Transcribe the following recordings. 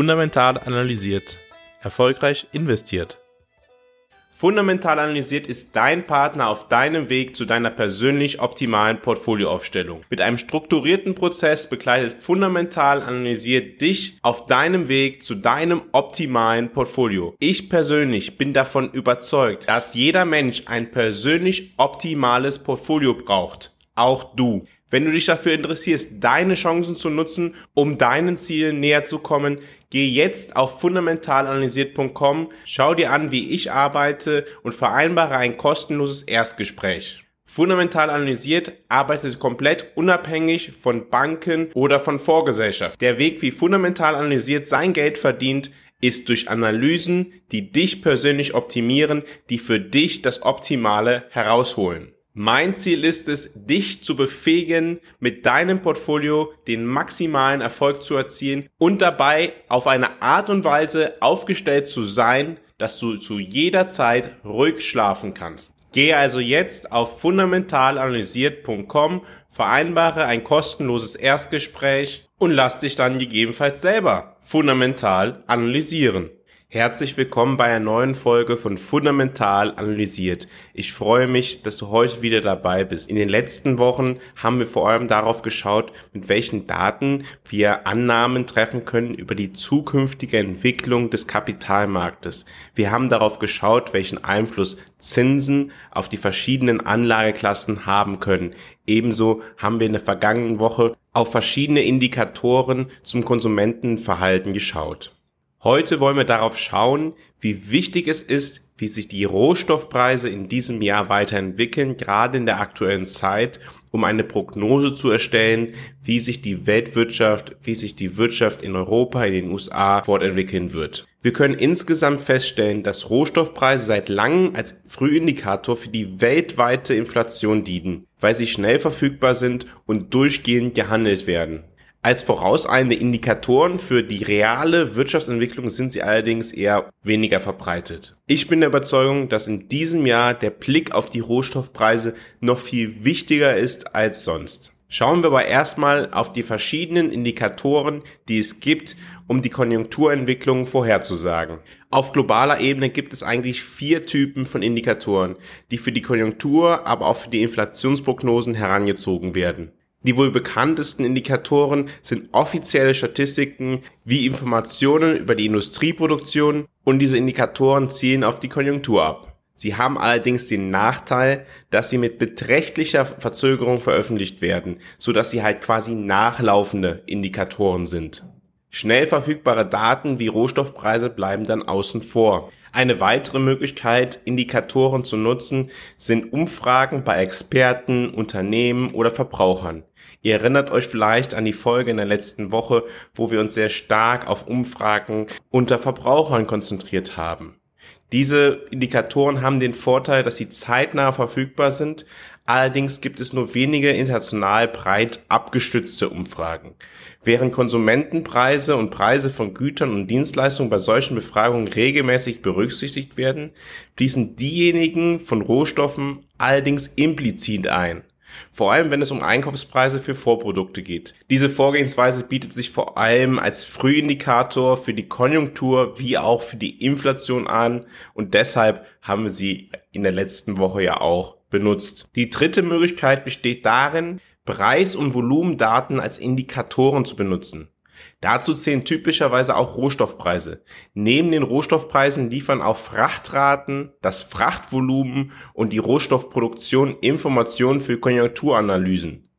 Fundamental analysiert. Erfolgreich investiert. Fundamental analysiert ist dein Partner auf deinem Weg zu deiner persönlich optimalen Portfolioaufstellung. Mit einem strukturierten Prozess begleitet Fundamental analysiert dich auf deinem Weg zu deinem optimalen Portfolio. Ich persönlich bin davon überzeugt, dass jeder Mensch ein persönlich optimales Portfolio braucht. Auch du. Wenn du dich dafür interessierst, deine Chancen zu nutzen, um deinen Zielen näher zu kommen, geh jetzt auf fundamentalanalysiert.com, schau dir an, wie ich arbeite und vereinbare ein kostenloses Erstgespräch. Fundamental analysiert arbeitet komplett unabhängig von Banken oder von Vorgesellschaft. Der Weg, wie fundamental analysiert sein Geld verdient, ist durch Analysen, die dich persönlich optimieren, die für dich das Optimale herausholen. Mein Ziel ist es, dich zu befähigen, mit deinem Portfolio den maximalen Erfolg zu erzielen und dabei auf eine Art und Weise aufgestellt zu sein, dass du zu jeder Zeit ruhig schlafen kannst. Gehe also jetzt auf fundamentalanalysiert.com, vereinbare ein kostenloses Erstgespräch und lass dich dann gegebenenfalls selber fundamental analysieren. Herzlich willkommen bei einer neuen Folge von Fundamental Analysiert. Ich freue mich, dass du heute wieder dabei bist. In den letzten Wochen haben wir vor allem darauf geschaut, mit welchen Daten wir Annahmen treffen können über die zukünftige Entwicklung des Kapitalmarktes. Wir haben darauf geschaut, welchen Einfluss Zinsen auf die verschiedenen Anlageklassen haben können. Ebenso haben wir in der vergangenen Woche auf verschiedene Indikatoren zum Konsumentenverhalten geschaut. Heute wollen wir darauf schauen, wie wichtig es ist, wie sich die Rohstoffpreise in diesem Jahr weiterentwickeln, gerade in der aktuellen Zeit, um eine Prognose zu erstellen, wie sich die Weltwirtschaft, wie sich die Wirtschaft in Europa, in den USA fortentwickeln wird. Wir können insgesamt feststellen, dass Rohstoffpreise seit langem als Frühindikator für die weltweite Inflation dienen, weil sie schnell verfügbar sind und durchgehend gehandelt werden. Als vorauseilende Indikatoren für die reale Wirtschaftsentwicklung sind sie allerdings eher weniger verbreitet. Ich bin der Überzeugung, dass in diesem Jahr der Blick auf die Rohstoffpreise noch viel wichtiger ist als sonst. Schauen wir aber erstmal auf die verschiedenen Indikatoren, die es gibt, um die Konjunkturentwicklung vorherzusagen. Auf globaler Ebene gibt es eigentlich vier Typen von Indikatoren, die für die Konjunktur, aber auch für die Inflationsprognosen herangezogen werden. Die wohl bekanntesten Indikatoren sind offizielle Statistiken wie Informationen über die Industrieproduktion und diese Indikatoren zielen auf die Konjunktur ab. Sie haben allerdings den Nachteil, dass sie mit beträchtlicher Verzögerung veröffentlicht werden, so dass sie halt quasi nachlaufende Indikatoren sind. Schnell verfügbare Daten wie Rohstoffpreise bleiben dann außen vor. Eine weitere Möglichkeit, Indikatoren zu nutzen, sind Umfragen bei Experten, Unternehmen oder Verbrauchern. Ihr erinnert euch vielleicht an die Folge in der letzten Woche, wo wir uns sehr stark auf Umfragen unter Verbrauchern konzentriert haben. Diese Indikatoren haben den Vorteil, dass sie zeitnah verfügbar sind, allerdings gibt es nur wenige international breit abgestützte Umfragen. Während Konsumentenpreise und Preise von Gütern und Dienstleistungen bei solchen Befragungen regelmäßig berücksichtigt werden, fließen diejenigen von Rohstoffen allerdings implizit ein. Vor allem, wenn es um Einkaufspreise für Vorprodukte geht. Diese Vorgehensweise bietet sich vor allem als Frühindikator für die Konjunktur wie auch für die Inflation an und deshalb haben wir sie in der letzten Woche ja auch benutzt. Die dritte Möglichkeit besteht darin, Preis- und Volumendaten als Indikatoren zu benutzen. Dazu zählen typischerweise auch Rohstoffpreise. Neben den Rohstoffpreisen liefern auch Frachtraten, das Frachtvolumen und die Rohstoffproduktion Informationen für Konjunkturanalysen.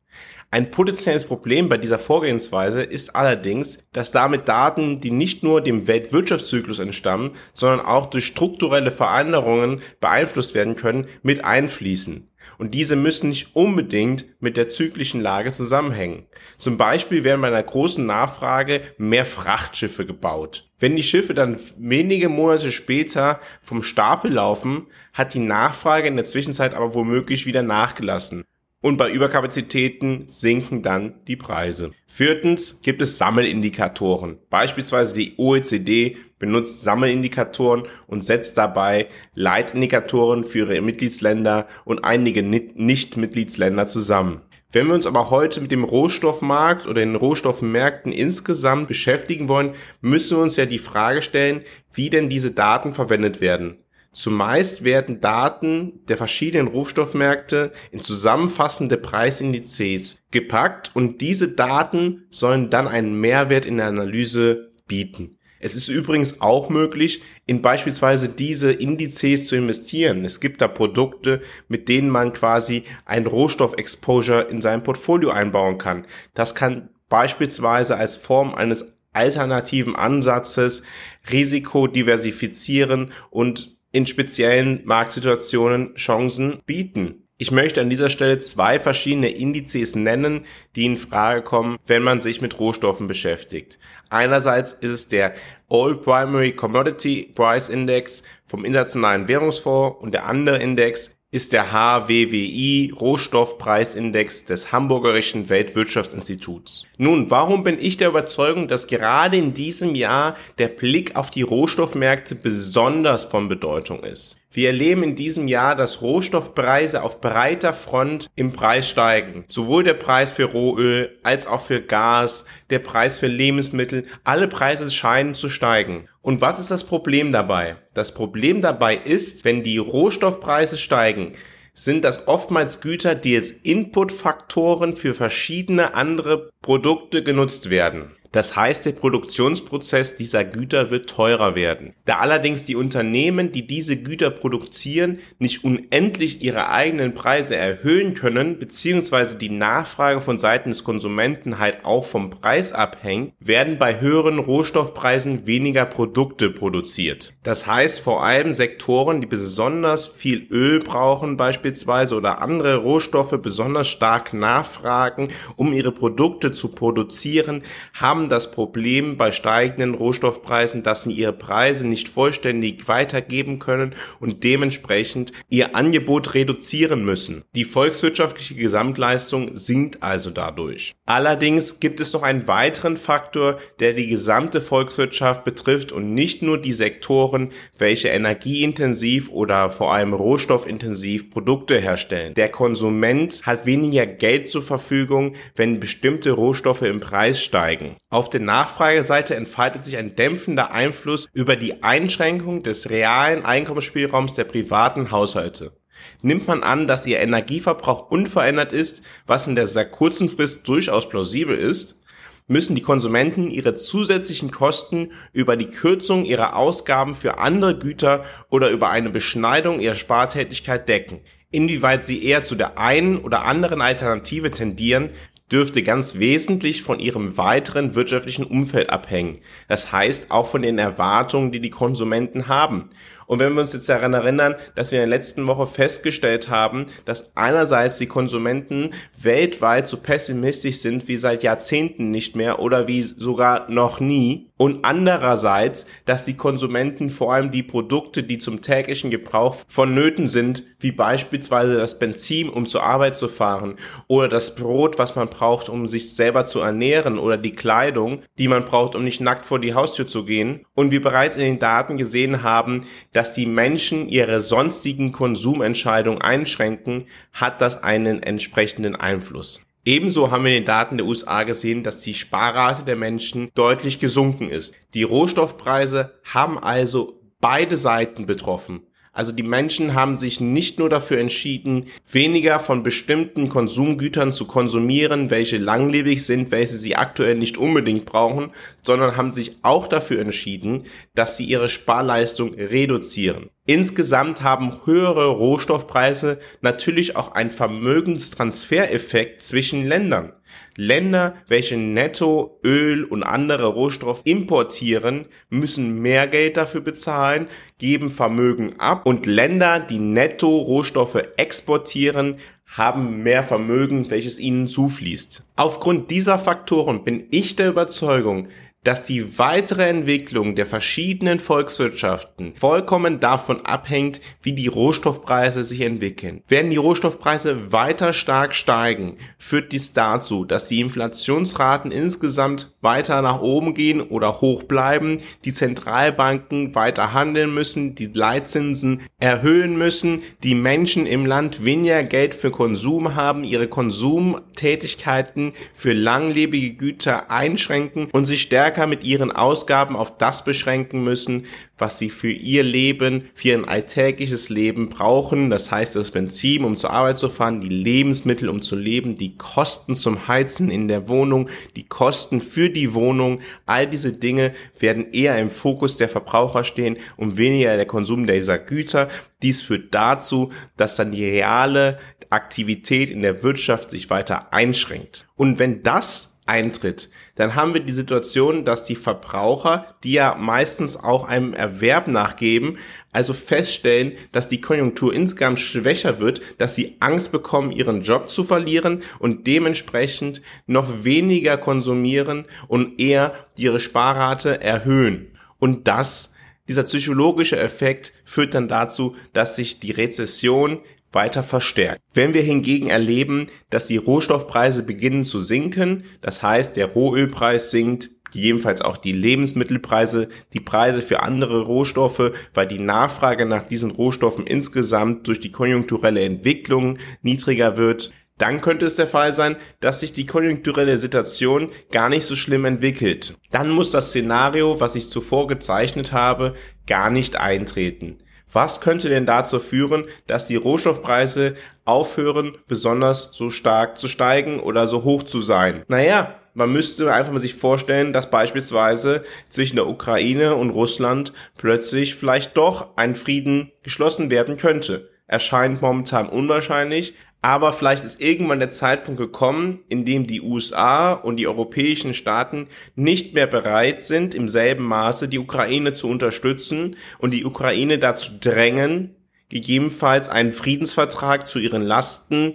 Ein potenzielles Problem bei dieser Vorgehensweise ist allerdings, dass damit Daten, die nicht nur dem Weltwirtschaftszyklus entstammen, sondern auch durch strukturelle Veränderungen beeinflusst werden können, mit einfließen. Und diese müssen nicht unbedingt mit der zyklischen Lage zusammenhängen. Zum Beispiel werden bei einer großen Nachfrage mehr Frachtschiffe gebaut. Wenn die Schiffe dann wenige Monate später vom Stapel laufen, hat die Nachfrage in der Zwischenzeit aber womöglich wieder nachgelassen und bei Überkapazitäten sinken dann die Preise. Viertens gibt es Sammelindikatoren. Beispielsweise die OECD benutzt Sammelindikatoren und setzt dabei Leitindikatoren für ihre Mitgliedsländer und einige Nicht-Mitgliedsländer zusammen. Wenn wir uns aber heute mit dem Rohstoffmarkt oder den Rohstoffmärkten insgesamt beschäftigen wollen, müssen wir uns ja die Frage stellen, wie denn diese Daten verwendet werden. Zumeist werden Daten der verschiedenen Rohstoffmärkte in zusammenfassende Preisindizes gepackt und diese Daten sollen dann einen Mehrwert in der Analyse bieten. Es ist übrigens auch möglich, in beispielsweise diese Indizes zu investieren. Es gibt da Produkte, mit denen man quasi ein Rohstoffexposure in sein Portfolio einbauen kann. Das kann beispielsweise als Form eines alternativen Ansatzes Risiko diversifizieren und in speziellen Marktsituationen Chancen bieten. Ich möchte an dieser Stelle zwei verschiedene Indizes nennen, die in Frage kommen, wenn man sich mit Rohstoffen beschäftigt. Einerseits ist es der All Primary Commodity Price Index vom Internationalen Währungsfonds und der andere Index ist der HWWI Rohstoffpreisindex des Hamburgerischen Weltwirtschaftsinstituts. Nun, warum bin ich der Überzeugung, dass gerade in diesem Jahr der Blick auf die Rohstoffmärkte besonders von Bedeutung ist? Wir erleben in diesem Jahr, dass Rohstoffpreise auf breiter Front im Preis steigen. Sowohl der Preis für Rohöl als auch für Gas, der Preis für Lebensmittel, alle Preise scheinen zu steigen. Und was ist das Problem dabei? Das Problem dabei ist, wenn die Rohstoffpreise steigen, sind das oftmals Güter, die als Inputfaktoren für verschiedene andere Produkte genutzt werden. Das heißt, der Produktionsprozess dieser Güter wird teurer werden. Da allerdings die Unternehmen, die diese Güter produzieren, nicht unendlich ihre eigenen Preise erhöhen können, beziehungsweise die Nachfrage von Seiten des Konsumenten halt auch vom Preis abhängt, werden bei höheren Rohstoffpreisen weniger Produkte produziert. Das heißt, vor allem Sektoren, die besonders viel Öl brauchen beispielsweise oder andere Rohstoffe besonders stark nachfragen, um ihre Produkte zu produzieren, haben haben das Problem bei steigenden Rohstoffpreisen, dass sie ihre Preise nicht vollständig weitergeben können und dementsprechend ihr Angebot reduzieren müssen. Die volkswirtschaftliche Gesamtleistung sinkt also dadurch. Allerdings gibt es noch einen weiteren Faktor, der die gesamte Volkswirtschaft betrifft und nicht nur die Sektoren, welche energieintensiv oder vor allem rohstoffintensiv Produkte herstellen. Der Konsument hat weniger Geld zur Verfügung, wenn bestimmte Rohstoffe im Preis steigen. Auf der Nachfrageseite entfaltet sich ein dämpfender Einfluss über die Einschränkung des realen Einkommensspielraums der privaten Haushalte. Nimmt man an, dass ihr Energieverbrauch unverändert ist, was in der sehr kurzen Frist durchaus plausibel ist, müssen die Konsumenten ihre zusätzlichen Kosten über die Kürzung ihrer Ausgaben für andere Güter oder über eine Beschneidung ihrer Spartätigkeit decken. Inwieweit sie eher zu der einen oder anderen Alternative tendieren, dürfte ganz wesentlich von ihrem weiteren wirtschaftlichen Umfeld abhängen. Das heißt auch von den Erwartungen, die die Konsumenten haben. Und wenn wir uns jetzt daran erinnern, dass wir in der letzten Woche festgestellt haben, dass einerseits die Konsumenten weltweit so pessimistisch sind wie seit Jahrzehnten nicht mehr oder wie sogar noch nie und andererseits, dass die Konsumenten vor allem die Produkte, die zum täglichen Gebrauch vonnöten sind, wie beispielsweise das Benzin, um zur Arbeit zu fahren oder das Brot, was man braucht, um sich selber zu ernähren oder die Kleidung, die man braucht, um nicht nackt vor die Haustür zu gehen und wir bereits in den Daten gesehen haben, dass die Menschen ihre sonstigen Konsumentscheidungen einschränken, hat das einen entsprechenden Einfluss. Ebenso haben wir in den Daten der USA gesehen, dass die Sparrate der Menschen deutlich gesunken ist. Die Rohstoffpreise haben also beide Seiten betroffen. Also die Menschen haben sich nicht nur dafür entschieden, weniger von bestimmten Konsumgütern zu konsumieren, welche langlebig sind, welche sie aktuell nicht unbedingt brauchen, sondern haben sich auch dafür entschieden, dass sie ihre Sparleistung reduzieren. Insgesamt haben höhere Rohstoffpreise natürlich auch einen Vermögenstransfereffekt zwischen Ländern. Länder, welche netto Öl und andere Rohstoffe importieren, müssen mehr Geld dafür bezahlen, geben Vermögen ab und Länder, die netto Rohstoffe exportieren, haben mehr Vermögen, welches ihnen zufließt. Aufgrund dieser Faktoren bin ich der Überzeugung, dass die weitere Entwicklung der verschiedenen Volkswirtschaften vollkommen davon abhängt, wie die Rohstoffpreise sich entwickeln. Werden die Rohstoffpreise weiter stark steigen, führt dies dazu, dass die Inflationsraten insgesamt weiter nach oben gehen oder hoch bleiben, die Zentralbanken weiter handeln müssen, die Leitzinsen erhöhen müssen, die Menschen im Land weniger Geld für Konsum haben, ihre Konsumtätigkeiten für langlebige Güter einschränken und sich stärker mit ihren Ausgaben auf das beschränken müssen, was sie für ihr Leben, für ihr alltägliches Leben brauchen. Das heißt, das Benzin, um zur Arbeit zu fahren, die Lebensmittel, um zu leben, die Kosten zum Heizen in der Wohnung, die Kosten für die Wohnung. All diese Dinge werden eher im Fokus der Verbraucher stehen und weniger der Konsum dieser Güter. Dies führt dazu, dass dann die reale Aktivität in der Wirtschaft sich weiter einschränkt. Und wenn das eintritt, dann haben wir die Situation, dass die Verbraucher, die ja meistens auch einem Erwerb nachgeben, also feststellen, dass die Konjunktur insgesamt schwächer wird, dass sie Angst bekommen, ihren Job zu verlieren und dementsprechend noch weniger konsumieren und eher ihre Sparrate erhöhen. Und das dieser psychologische Effekt führt dann dazu, dass sich die Rezession weiter verstärkt. Wenn wir hingegen erleben, dass die Rohstoffpreise beginnen zu sinken, das heißt der Rohölpreis sinkt, gegebenenfalls auch die Lebensmittelpreise, die Preise für andere Rohstoffe, weil die Nachfrage nach diesen Rohstoffen insgesamt durch die konjunkturelle Entwicklung niedriger wird, dann könnte es der Fall sein, dass sich die konjunkturelle Situation gar nicht so schlimm entwickelt. Dann muss das Szenario, was ich zuvor gezeichnet habe, gar nicht eintreten. Was könnte denn dazu führen, dass die Rohstoffpreise aufhören, besonders so stark zu steigen oder so hoch zu sein? Naja, man müsste einfach mal sich vorstellen, dass beispielsweise zwischen der Ukraine und Russland plötzlich vielleicht doch ein Frieden geschlossen werden könnte. Erscheint momentan unwahrscheinlich, aber vielleicht ist irgendwann der Zeitpunkt gekommen, in dem die USA und die europäischen Staaten nicht mehr bereit sind, im selben Maße die Ukraine zu unterstützen und die Ukraine dazu drängen, gegebenenfalls einen Friedensvertrag zu ihren Lasten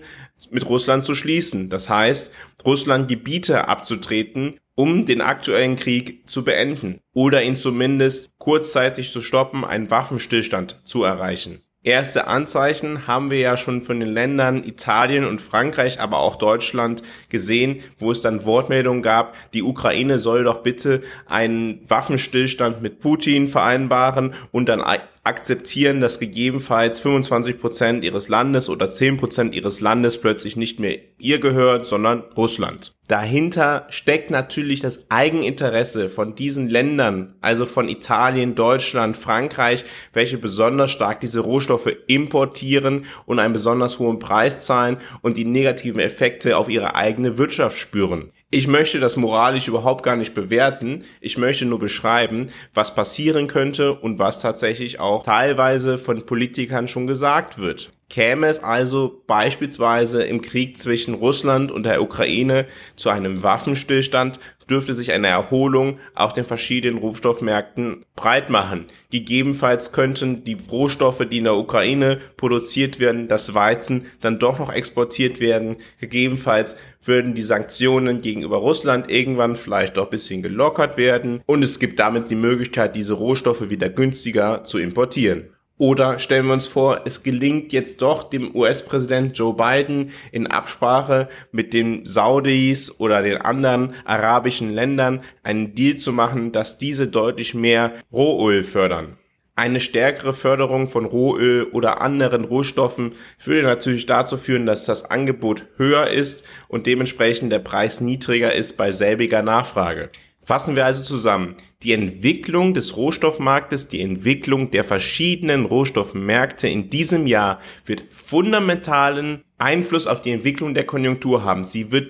mit Russland zu schließen. Das heißt, Russland Gebiete abzutreten, um den aktuellen Krieg zu beenden oder ihn zumindest kurzzeitig zu stoppen, einen Waffenstillstand zu erreichen. Erste Anzeichen haben wir ja schon von den Ländern Italien und Frankreich, aber auch Deutschland gesehen, wo es dann Wortmeldungen gab, die Ukraine soll doch bitte einen Waffenstillstand mit Putin vereinbaren und dann akzeptieren, dass gegebenenfalls 25 Prozent ihres Landes oder 10 Prozent ihres Landes plötzlich nicht mehr ihr gehört, sondern Russland. Dahinter steckt natürlich das Eigeninteresse von diesen Ländern, also von Italien, Deutschland, Frankreich, welche besonders stark diese Rohstoffe importieren und einen besonders hohen Preis zahlen und die negativen Effekte auf ihre eigene Wirtschaft spüren. Ich möchte das moralisch überhaupt gar nicht bewerten. Ich möchte nur beschreiben, was passieren könnte und was tatsächlich auch teilweise von Politikern schon gesagt wird. Käme es also beispielsweise im Krieg zwischen Russland und der Ukraine zu einem Waffenstillstand, dürfte sich eine Erholung auf den verschiedenen Rohstoffmärkten breit machen. Gegebenenfalls könnten die Rohstoffe, die in der Ukraine produziert werden, das Weizen, dann doch noch exportiert werden. Gegebenenfalls würden die Sanktionen gegenüber Russland irgendwann vielleicht doch ein bisschen gelockert werden und es gibt damit die Möglichkeit, diese Rohstoffe wieder günstiger zu importieren. Oder stellen wir uns vor, es gelingt jetzt doch dem US-Präsident Joe Biden in Absprache mit den Saudis oder den anderen arabischen Ländern einen Deal zu machen, dass diese deutlich mehr Rohöl fördern. Eine stärkere Förderung von Rohöl oder anderen Rohstoffen würde natürlich dazu führen, dass das Angebot höher ist und dementsprechend der Preis niedriger ist bei selbiger Nachfrage. Fassen wir also zusammen. Die Entwicklung des Rohstoffmarktes, die Entwicklung der verschiedenen Rohstoffmärkte in diesem Jahr wird fundamentalen Einfluss auf die Entwicklung der Konjunktur haben. Sie wird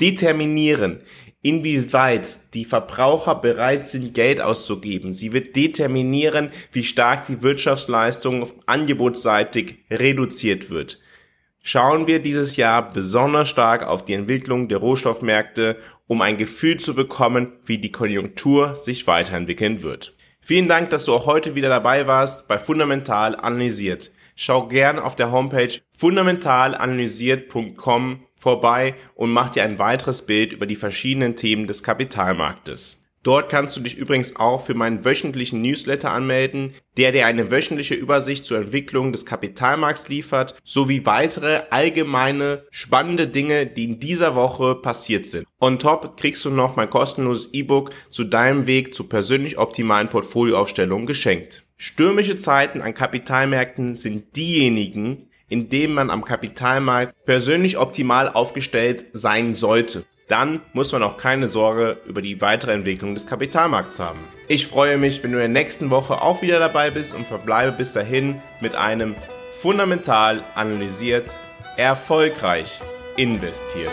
determinieren, inwieweit die Verbraucher bereit sind, Geld auszugeben. Sie wird determinieren, wie stark die Wirtschaftsleistung angebotsseitig reduziert wird schauen wir dieses Jahr besonders stark auf die Entwicklung der Rohstoffmärkte, um ein Gefühl zu bekommen, wie die Konjunktur sich weiterentwickeln wird. Vielen Dank, dass du auch heute wieder dabei warst bei Fundamental Analysiert. Schau gern auf der Homepage fundamentalanalysiert.com vorbei und mach dir ein weiteres Bild über die verschiedenen Themen des Kapitalmarktes. Dort kannst du dich übrigens auch für meinen wöchentlichen Newsletter anmelden, der dir eine wöchentliche Übersicht zur Entwicklung des Kapitalmarkts liefert, sowie weitere allgemeine spannende Dinge, die in dieser Woche passiert sind. On top kriegst du noch mein kostenloses E-Book zu deinem Weg zu persönlich optimalen Portfolioaufstellungen geschenkt. Stürmische Zeiten an Kapitalmärkten sind diejenigen, in denen man am Kapitalmarkt persönlich optimal aufgestellt sein sollte dann muss man auch keine Sorge über die weitere Entwicklung des Kapitalmarkts haben. Ich freue mich, wenn du in der nächsten Woche auch wieder dabei bist und verbleibe bis dahin mit einem fundamental analysiert, erfolgreich investiert.